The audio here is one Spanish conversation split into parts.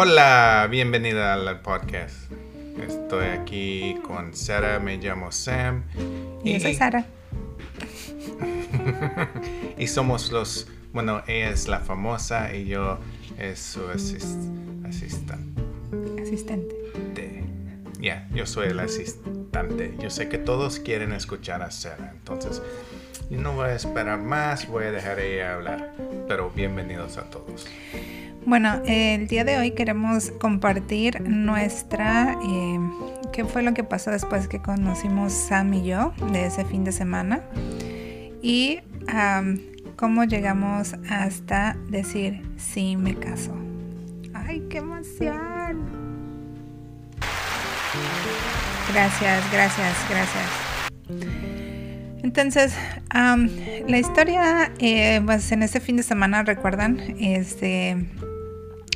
Hola, bienvenida al podcast. Estoy aquí con Sara, me llamo Sam. Y yo soy Sara. y somos los, bueno, ella es la famosa y yo es su asistente. Asistente. Ya, yo soy el asistente. Yo sé que todos quieren escuchar a Sara, entonces no voy a esperar más, voy a dejar ella hablar. Pero bienvenidos a todos. Bueno, el día de hoy queremos compartir nuestra... Eh, ¿Qué fue lo que pasó después que conocimos Sam y yo de ese fin de semana? Y cómo llegamos hasta decir, sí, me caso. ¡Ay, qué emoción! Gracias, gracias, gracias. Entonces, la historia, eh, pues en ese fin de semana, recuerdan, este,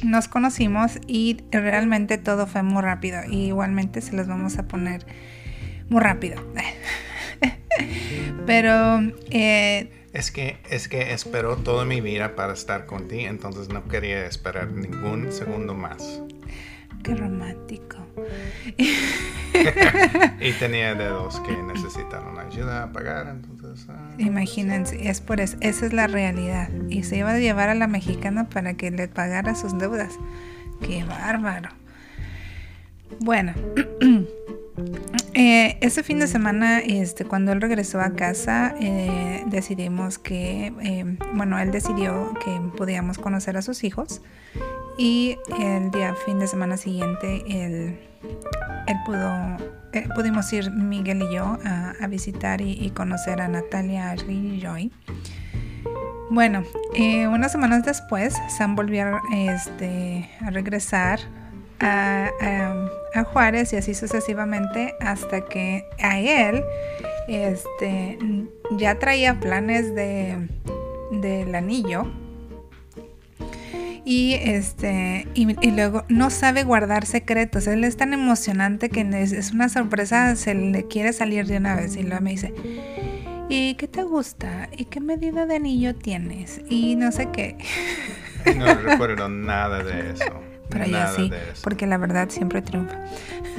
nos conocimos y realmente todo fue muy rápido. Y igualmente se los vamos a poner muy rápido. Pero... Eh, es que, es que esperó toda mi vida para estar contigo, entonces no quería esperar ningún segundo más. Qué romántico. y tenía dedos que necesitaron ayuda a pagar, entonces... Ah, Imagínense, es por eso, esa es la realidad. Y se iba a llevar a la mexicana para que le pagara sus deudas. Qué bárbaro. Bueno, eh, ese fin de semana, este, cuando él regresó a casa, eh, decidimos que, eh, bueno, él decidió que podíamos conocer a sus hijos y el día fin de semana siguiente él, él pudo eh, pudimos ir Miguel y yo a, visitar y, conocer a Natalia, Joy. Bueno, eh, unas semanas después Sam volvió este, a regresar a, Juárez y así sucesivamente hasta que a él este, ya traía planes de, del anillo y este y, luego no sabe guardar secretos. Él es tan emocionante que es, una sorpresa, se le quiere salir de una vez y luego me dice, ¿y qué te gusta? ¿Y qué medida de anillo tienes? Y no sé qué. No recuerdo nada de eso. Pero ya sí, porque la verdad siempre triunfa.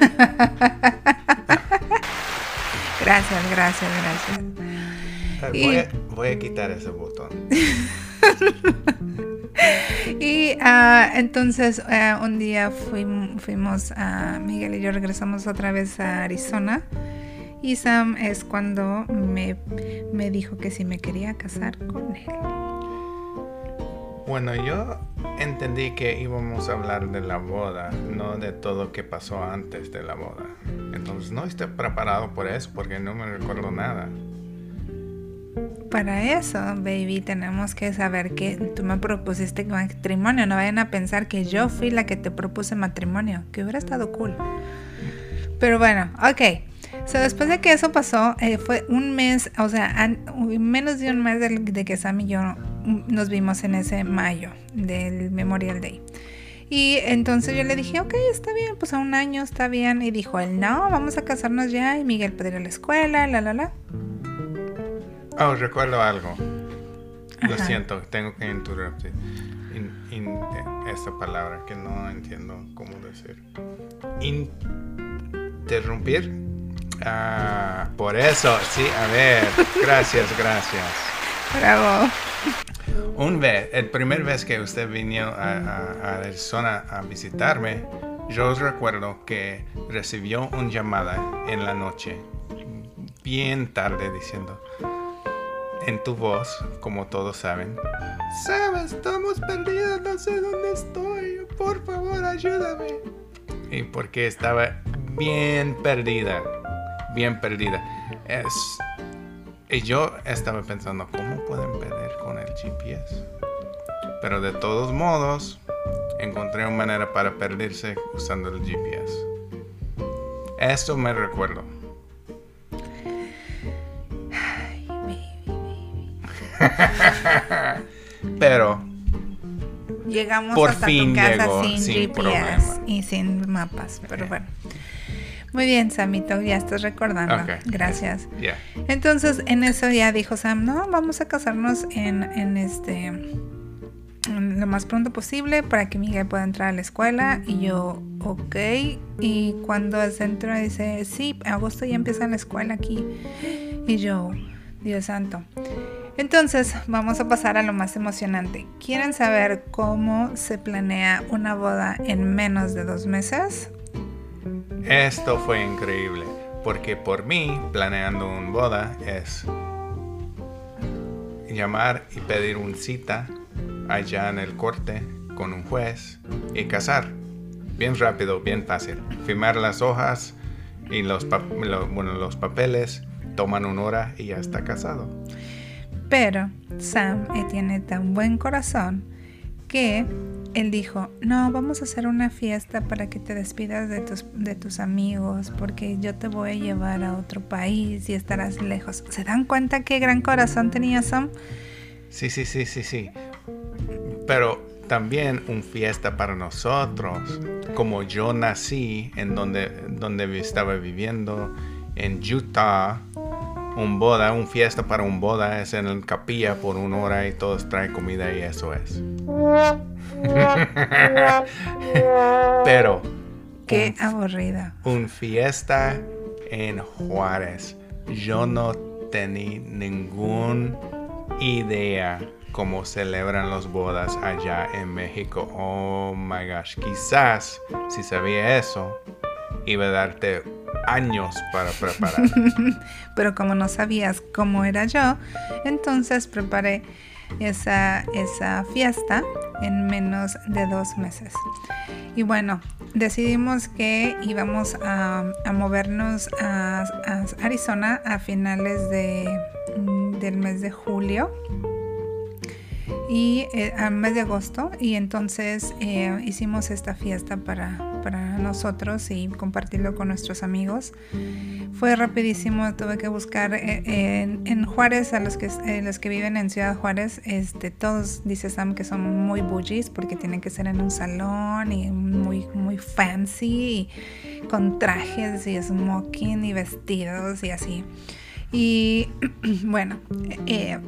gracias, gracias, gracias. Voy, a, voy a quitar ese botón. y uh, entonces uh, un día fuimos a Miguel y yo regresamos otra vez a Arizona. Y Sam es cuando me, me dijo que si me quería casar con él. Bueno, yo entendí que íbamos a hablar de la boda, no de todo que pasó antes de la boda. Entonces no estoy preparado por eso porque no me recuerdo nada para eso, baby, tenemos que saber que tú me propusiste matrimonio. No vayan a pensar que yo fui la que te propuse matrimonio, que hubiera estado cool. Pero bueno, ok. So, después de que eso pasó, eh, fue un mes, o sea, menos de un mes de, que Sam y yo nos vimos en ese mayo del Memorial Day. Y entonces yo le dije, ok, está bien, pues a un año está bien. Y dijo él, no, vamos a casarnos ya. Y Miguel puede ir a la escuela, la, la, la. Oh, recuerdo algo. Lo siento, tengo que interrumpir esta palabra que no entiendo cómo decir. Interrumpir. Ah, por eso, sí, a ver. Gracias, gracias. Bravo. Un vez, el primer vez que usted vino a, a, Arizona a visitarme, yo recuerdo que recibió una llamada en la noche, bien tarde, diciendo, en tu voz, como todos saben. Sabes, estamos perdidos, no sé dónde estoy. Por favor, ayúdame. Y porque estaba bien perdida, bien perdida. Es, y yo estaba pensando, ¿cómo pueden perder con el GPS? Pero de todos modos, encontré una manera para perderse usando el GPS. Esto me recuerdo. Pero llegamos por hasta fin tu casa sin, GPS y sin mapas, pero bueno. Muy bien, Samito, ya estás recordando. Gracias. Entonces, en eso ya dijo Sam, no, vamos a casarnos en, en este lo más pronto posible para que Miguel pueda entrar a la escuela. Y yo, ok. Y cuando entra dice, sí, agosto ya empieza la escuela aquí. Y yo, Dios santo. Entonces, vamos a pasar a lo más emocionante. ¿Quieren saber cómo se planea una boda en menos de dos meses? Esto fue increíble, porque por mí, planeando una boda es llamar y pedir una cita allá en el corte con un juez y casar. Bien rápido, bien fácil. Firmar las hojas y los, bueno, los papeles toman una hora y ya está casado. Pero Sam eh, tiene tan buen corazón que él dijo, no, vamos a hacer una fiesta para que te despidas de tus, de tus amigos, porque yo te voy a llevar a otro país y estarás lejos. ¿Se dan cuenta qué gran corazón tenía Sam? Sí, sí, sí, sí, sí. Pero también una fiesta para nosotros, como yo nací en donde, donde estaba viviendo, en Utah, un boda, un fiesta para un boda es en el capilla por una hora y todos traen comida y eso es. Pero. Qué aburrida. Un fiesta en Juárez. Yo no tenía ninguna idea cómo celebran las bodas allá en México. Oh my gosh. Quizás si sabía eso, iba a darte años para preparar. Pero como no sabías cómo era yo, entonces preparé esa, esa fiesta en menos de dos meses. Y bueno, decidimos que íbamos a, movernos a, Arizona a finales de, del mes de julio y eh, al mes de agosto y entonces eh, hicimos esta fiesta para, para nosotros y compartirlo con nuestros amigos. Fue rapidísimo, tuve que buscar eh, en, Juárez, a los que, eh, los que viven en Ciudad Juárez, este, todos, dice Sam, que son muy bougies porque tienen que ser en un salón y muy, muy fancy, y con trajes y smoking y vestidos y así. Y bueno, eh,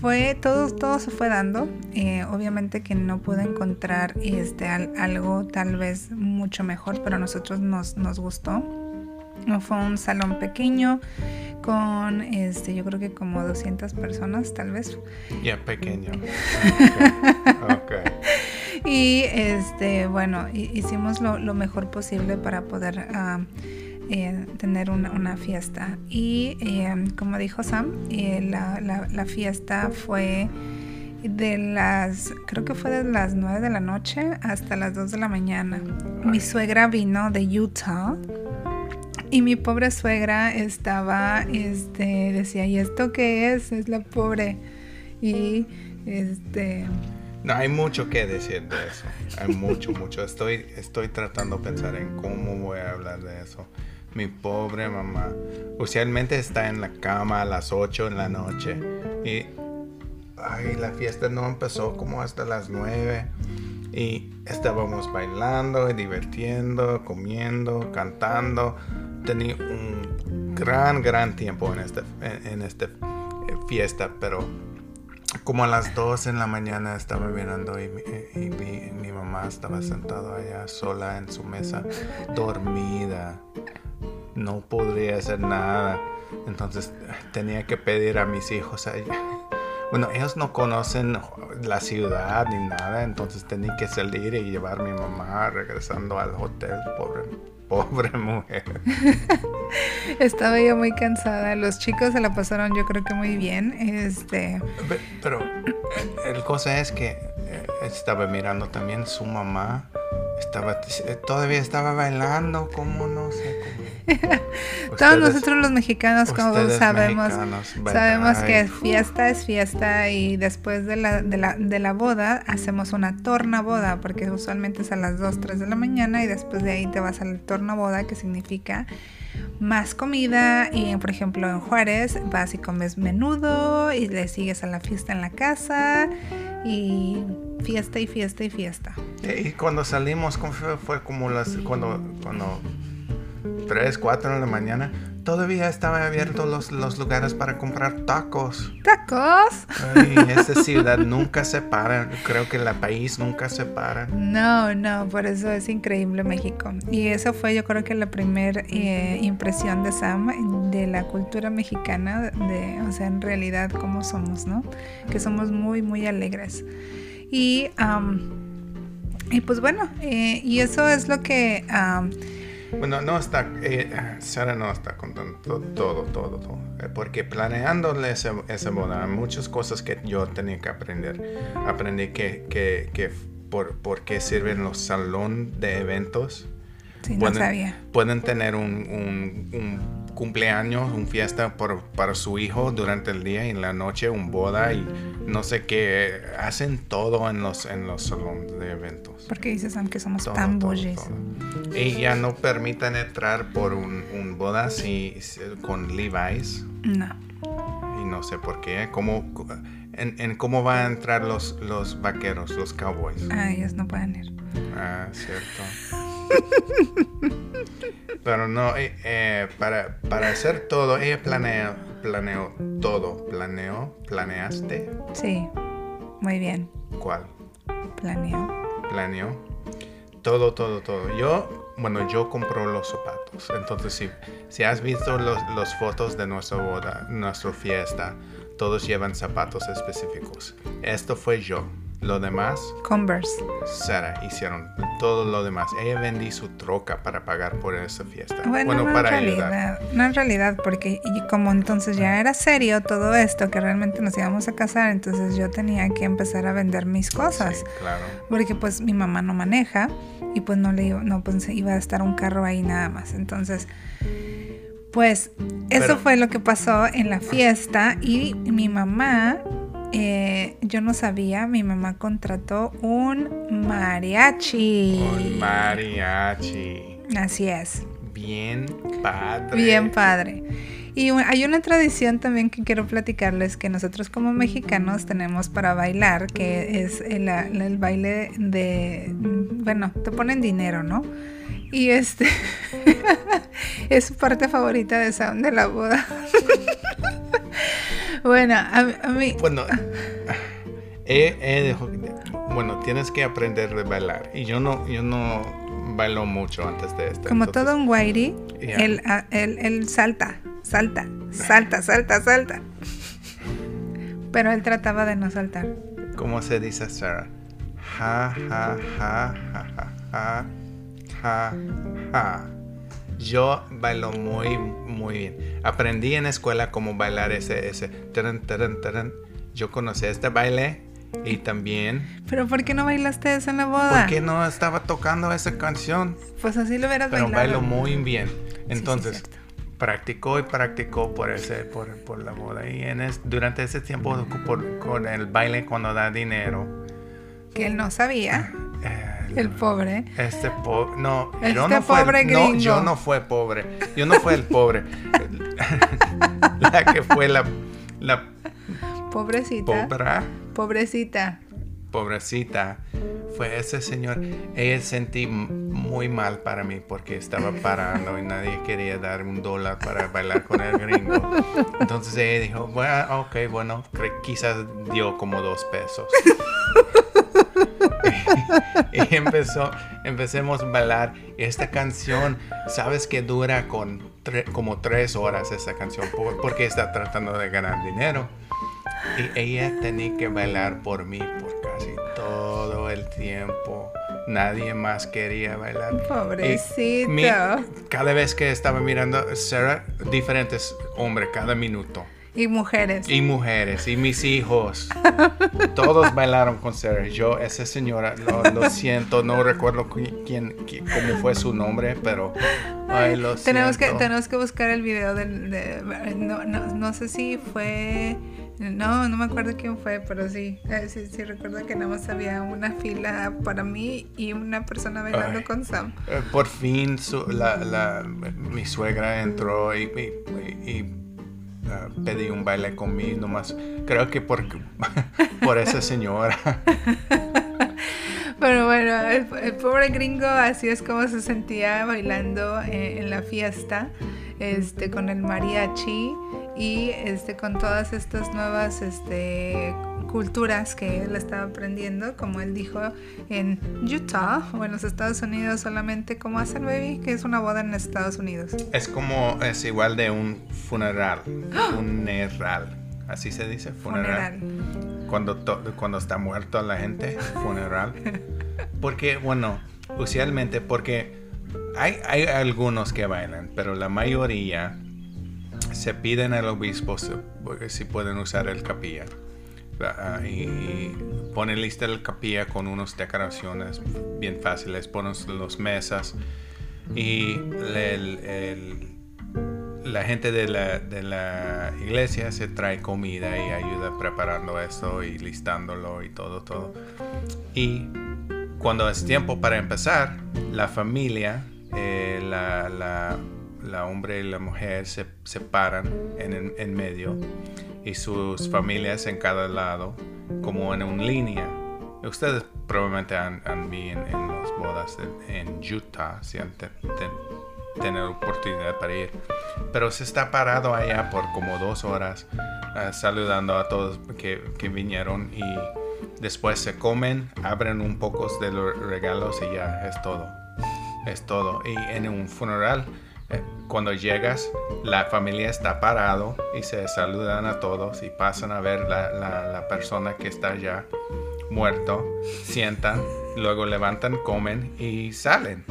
fue todo, todo se fue dando. Eh, obviamente que no pude encontrar este, algo tal vez mucho mejor, pero a nosotros nos, nos gustó. Fue un salón pequeño con, este, yo creo que como 200 personas tal vez. Ya, pequeño. Y este, bueno, hicimos lo, lo, mejor posible para poder... Ah, eh, tener una, fiesta. Y eh, como dijo Sam, eh, la, fiesta fue de las, creo que fue de las 9 de la noche hasta las 2 de la mañana. Mi suegra vino de Utah. Y mi pobre suegra estaba, este, decía, ¿y esto qué es? Es la pobre. Y, este... No, hay mucho que decir de eso. Hay mucho, mucho. Estoy, estoy tratando de pensar en cómo voy a hablar de eso. Mi pobre mamá. Usualmente está en la cama a las 8 en la noche. Y ay, la fiesta no empezó como hasta las 9. Y estábamos bailando y divirtiendo, comiendo, cantando. Tenía un gran, gran tiempo en esta, en, esta eh, fiesta, pero como a las 2 en la mañana estaba mirando y, y mi, mi, mamá estaba sentada allá sola en su mesa, dormida no podría hacer nada. Entonces tenía que pedir a mis hijos. Bueno, ellos no conocen la ciudad ni nada, entonces tenía que salir y llevar a mi mamá regresando al hotel, pobre, pobre mujer. Estaba yo muy cansada. Los chicos se la pasaron yo creo que muy bien. Este... Pero, el eh, cosa es que eh, estaba mirando también su mamá estaba, todavía estaba bailando, como no sé cómo. Todos nosotros los mexicanos, como sabemos, sabemos que fiesta es fiesta y después de la, de, la, de la boda hacemos una torna boda, porque usualmente es a las 2, 3 de la mañana y después de ahí te vas al torna boda, que significa más comida y por ejemplo en Juárez vas y comes menudo y le sigues a la fiesta en la casa y fiesta y fiesta y fiesta. Y cuando salimos fue, fue como las cuando cuando 3, 4 de la mañana todavía estaban abiertos los, los lugares para comprar tacos. ¿Tacos? Ay, esa ciudad nunca se para. Creo que el país nunca se para. No, no, por eso es increíble México. Y eso fue yo creo que la primera eh, impresión de Sam de la cultura mexicana, de, o sea, en realidad cómo somos, ¿no? Que somos muy, muy alegres. Y, y pues bueno, eh, y eso es lo que... Bueno, no está, eh, Sara no está contando to- todo, todo, todo. Eh, Porque planeándole esa boda, muchas cosas que yo tenía que aprender. Aprendí que, que, que por, por qué sirven los salón de eventos. sí, no pueden, sabía. pueden tener un, un- un cumpleaños, un fiesta por- para su hijo durante el día y en la noche un boda y no sé qué. Hacen todo en los, en los salones de eventos. Porque dice Sam que somos Todo, tan todo, todo. Y ya no permiten entrar por un, un boda si, si- con Levi's. No. Y no sé por qué. ¿Cómo, en, en cómo van a entrar los, los vaqueros, los cowboys? Ah, ellos no pueden ir. Ah, cierto. Pero no, eh, eh, para, para hacer todo, ella planeó, planeó todo. ¿Planeó? ¿Planeaste? Sí, muy bien. ¿Cuál? Planeó. planeó todo, todo, todo. Yo, bueno, yo compro los zapatos. Entonces, si, si has visto los fotos de nuestra boda, nuestra fiesta, todos llevan zapatos específicos. Esto fue yo. Lo demás, Converse. Sara hicieron todo lo demás. Ella vendí su troca para pagar por esa fiesta. Bueno, no para en ayudar. realidad, no en realidad, porque como entonces ya era serio todo esto, que realmente nos íbamos a casar, entonces yo tenía que empezar a vender mis cosas, Sí, claro. porque pues mi mamá no maneja y pues no le iba- no pues, iba a estar un carro ahí nada más, entonces pues eso Pero- fue lo que pasó en la fiesta y mi mamá eh, yo no sabía, mi mamá contrató un mariachi. Un mariachi. Así es. Bien padre. Bien padre. Y hay una tradición también que quiero platicarles que nosotros como mexicanos tenemos para bailar, que es el, el baile de, bueno, te ponen dinero, ¿no? Y este es su parte favorita de Sound de la boda. bueno, a, a mí, Bueno, he dejado- bueno, tienes que aprender de bailar. Y yo no, yo no bailo mucho antes de esto. como entonces- todo un Yeah. él, él- él salta, salta, salta, salta, salta. Pero él trataba de no saltar. ¿Cómo se dice, Sarah? Ja, ja, ja, ja, ja, ja, ja, ja. Yo bailo muy, muy bien. Aprendí en la escuela cómo bailar ese, ese. taran, taran, taran. Yo conocí este baile y también. Pero ¿por qué no bailaste eso en la boda? ¿Por qué no estaba tocando esa canción? Pues así lo hubieras Pero bailado. bailo muy bien. sí, Entonces, practicó y practicó por ese por, por la boda. Y en es- durante ese tiempo por- con el baile cuando da dinero. Que él no sabía. eh, El pobre. Este pobre, no, yo Este no fue, no, gringo. yo no fue pobre, yo no fue el pobre, la que fue la, la Pobrecita. pobra, Pobrecita. pobrecita, fue ese señor. Ella sentí muy mal para mí porque estaba parando y nadie quería dar un dólar para bailar con el gringo. Entonces ella dijo, bueno, ok, bueno, quizás dio como dos pesos. Y empezó, empecemos a bailar esta canción, sabes que dura con tre- como tres horas esa canción por- porque está tratando de ganar dinero. Y ella tenía que bailar por mí por casi todo el tiempo. Nadie más quería bailar. Pobrecito. mi- cada vez que estaba mirando Sarah, diferentes hombres cada minuto. Y mujeres. Y mujeres, y mis hijos. Todos bailaron con Sarah. Yo, esa señora, lo, lo siento, no recuerdo qui- quién, qui- cómo fue su nombre, pero ay, lo tenemos que siento. tenemos que buscar el video del de, no, no, no sé si fue no no me acuerdo quién fue pero sí eh, sí, sí recuerdo que nada más había una fila para mí y una persona bailando Ay. con Sam Eh, Por fin su- la, la- mi suegra entró y, y- y- pedí un baile conmigo nomás. Creo que por, por esa señora. Pero bueno, el, el pobre gringo así es como se sentía bailando eh, en la fiesta. este, con el mariachi y este, con todas estas nuevas este, culturas que él estaba aprendiendo, como él dijo en Utah o en los Estados Unidos solamente como hacer baby, que es una boda en Estados Unidos. Es como, es igual de un funeral, funeral, así se dice, funeral. Cuando, cuando está muerto la gente, funeral. Porque, bueno, usualmente, porque hay, hay algunos que bailan, pero la mayoría se piden al obispo si pueden usar el capilla. Y ponen lista el capilla con unas decoraciones bien fáciles, ponen las mesas y la gente de la, de la, iglesia se trae comida y ayuda preparando esto y listándolo y todo, todo. Y cuando es tiempo para empezar, la familia, eh, la, la, la, hombre y la mujer se separan en, en medio y sus familias en cada lado, como en una línea. Ustedes probablemente han, han visto en, las bodas en Utah, si han tenido oportunidad para ir. Pero se está parado allá por como dos horas eh, saludando a todos que, que, vinieron y después se comen, abren un poco de los regalos y ya es todo. Es todo. Y en un funeral cuando llegas, la familia está parado y se saludan a todos y pasan a ver la, la, persona que está ya muerto, sientan, luego levantan, comen y salen.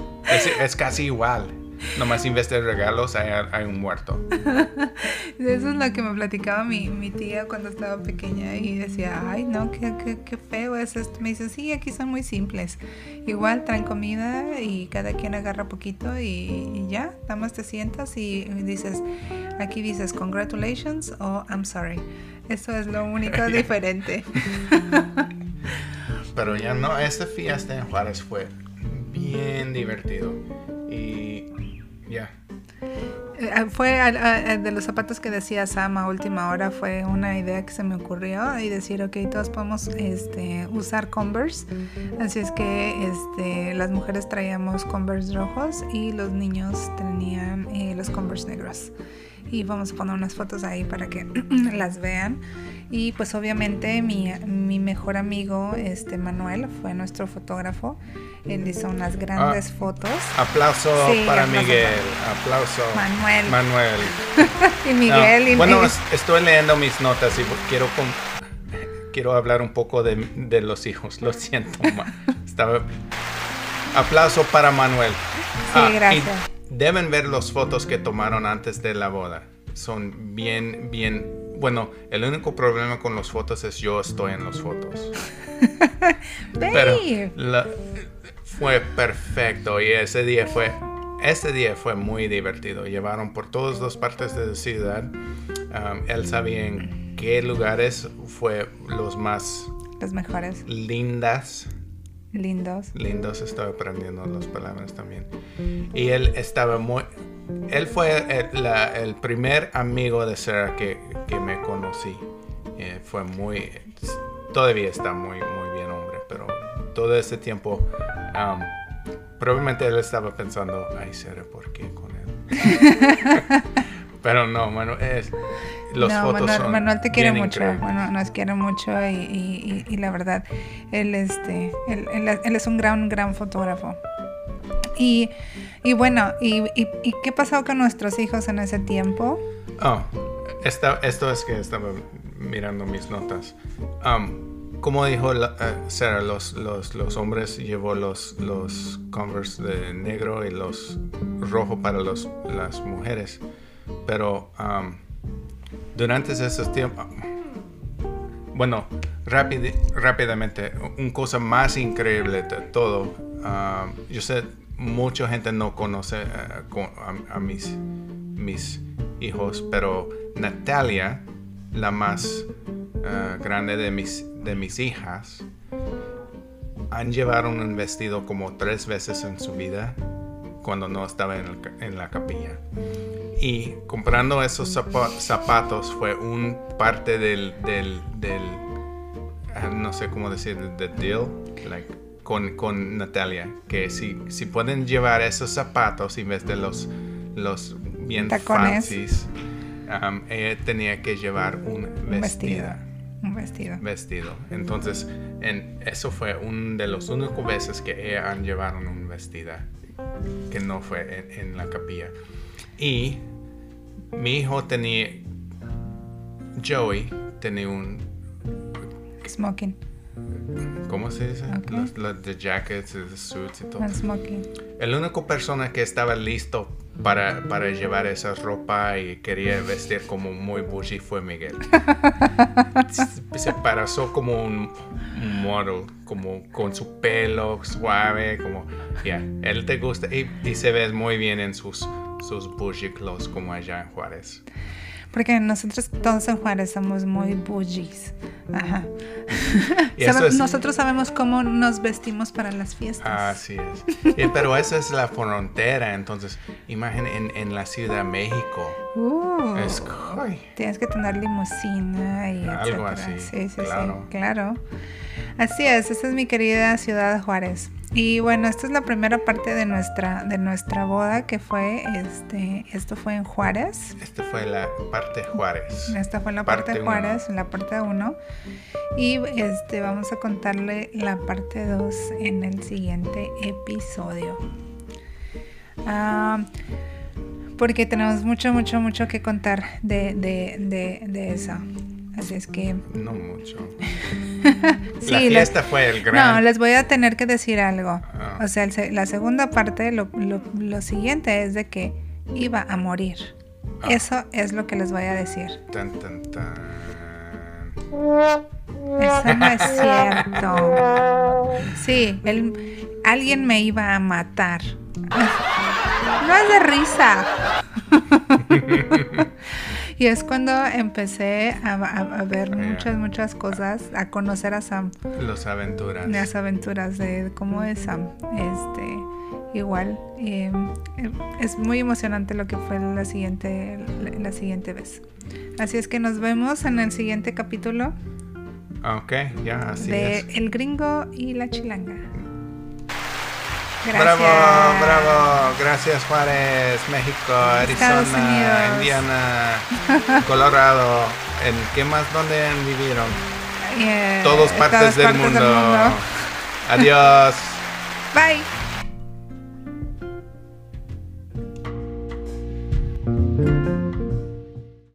Es casi igual. Nomás de regalos hay, un muerto. Eso es lo que me platicaba mi, mi, tía cuando estaba pequeña y decía, ay no, qué, qué, qué, feo es esto. Me dice, sí, aquí son muy simples. Igual traen comida y cada quien agarra poquito y, ya, nada más te sientas y dices, aquí dices congratulations o I'm sorry. Eso es lo único diferente. Pero ya no, esta fiesta en Juárez fue bien divertido. Y ya. Eh, fue de los zapatos que decía Sam a última hora, fue una idea que se me ocurrió y decir, ok, todos podemos este, usar Converse. Así es que este, las mujeres traíamos Converse rojos y los niños tenían eh, los Converse negros. Y vamos a poner unas fotos ahí para que las vean. Y pues obviamente mi, mi, mejor amigo, este Manuel, fue nuestro fotógrafo. Él hizo unas grandes ah, fotos. Aplauso para Miguel. Aplauso. Manuel. Manuel. y Miguel. bueno, estoy leyendo mis notas y quiero, quiero hablar un poco de, de los hijos. Lo siento. Estaba... Aplauso para Manuel. Sí, ah, gracias. Deben ver las fotos que tomaron antes de la boda. Son bien, bien bueno, el único problema con las fotos es yo estoy en las fotos. Pero fue perfecto y ese día fue ese día fue muy divertido. Llevaron por todas las partes de la ciudad. Um, él sabía en qué lugares fue los más los mejores lindas lindos lindos estaba aprendiendo las palabras también y él estaba muy él fue el, primer amigo de Sarah que, me conocí. Eh, fue muy, todavía está muy, muy bien hombre, pero todo ese tiempo, um, probablemente él estaba pensando, ay Sarah, ¿por qué con él? pero no, Manuel, es, los fotos Manuel, son Manuel te quiere mucho, bueno, nos quiere mucho y, y, la verdad, él, este, él, él es un gran, gran fotógrafo. Y, y bueno, y, y, qué pasó con nuestros hijos en ese tiempo? Oh, esta, esto es que estaba mirando mis notas. Um, como dijo la, uh, Sarah, los, los, los, hombres llevó los, los Converse de negro y los rojo para los, las mujeres. Pero um, durante esos tiempos, bueno, rápidamente, una cosa más increíble de todo. Um, yo sé, mucha gente no conoce eh, a, mis, mis hijos, pero Natalia, la más eh, grande de mis, de mis hijas, han llevado un vestido como tres veces en su vida cuando no estaba en, la capilla. Y comprando esos zapatos fue un parte del, del, del ah, no sé cómo decir, del deal, like, con, con Natalia, que si, si pueden llevar esos zapatos en vez de los, los bien Tacones. fancies, um, ella tenía que llevar un Un vestido. Un vestido. vestido. Entonces, en, eso fue uno de los únicos veces que ella han llevaron un vestido que no fue en, en la capilla. Y mi hijo tenía, Joey tenía un, Smoking. ¿cómo se dice? Ok. Los, los the jackets, the suits y todo. Un smoking. El único persona que estaba listo para, para llevar esa ropa y quería vestir como muy bougie fue Miguel. Se pareció como un un model, como con su pelo suave, como, ya, él te gusta y, y se ve muy bien en sus, sus bougie clothes como allá en Juárez. Porque nosotros todos en Juárez somos muy bougies. Ajá. Es- Nosotros sabemos cómo nos vestimos para las fiestas. Así es. Y- pero esa es la frontera, entonces, imaginen en, en la Ciudad de México. Uh, Es, Tienes que tener limusina y Algo etcétera. así, Sí, sí, claro. sí, claro. Así es, esta es mi querida ciudad Juárez. Y bueno, esta es la primera parte de nuestra de nuestra boda que fue este esto fue en Juárez. esta fue la parte Juárez. Esta fue la Parte parte uno. Juárez, la parte 1. Y este vamos a contarle la parte 2 en el siguiente episodio. Ah, porque tenemos mucho, mucho, mucho que contar de, de, de, de eso. Así es que... No mucho. Sí, la les- fue el gran. No, les voy a tener que decir algo. Ah. O sea, el la segunda parte, lo, lo- lo siguiente es de que iba a morir. Ah. Eso es lo que les voy a decir. Tan, tan, tan. Eso no es cierto. Sí, él, alguien me iba a matar. No es de risa. Y es cuando empecé a, a- a ver muchas, muchas cosas, a conocer a Sam, Los aventuras. las aventuras de cómo es Sam. Este, igual, eh, es muy emocionante lo que fue la siguiente, la, la siguiente vez. Así es que nos vemos en el siguiente capítulo Ok, ya, así de es. El Gringo y la Chilanga. Gracias. Bravo, bravo. Gracias Juárez, México, Arizona. Indiana, Colorado. ¿En qué más? ¿Dónde vivido? Eh, Todas partes, todas del, partes mundo. del mundo. Adiós. Bye.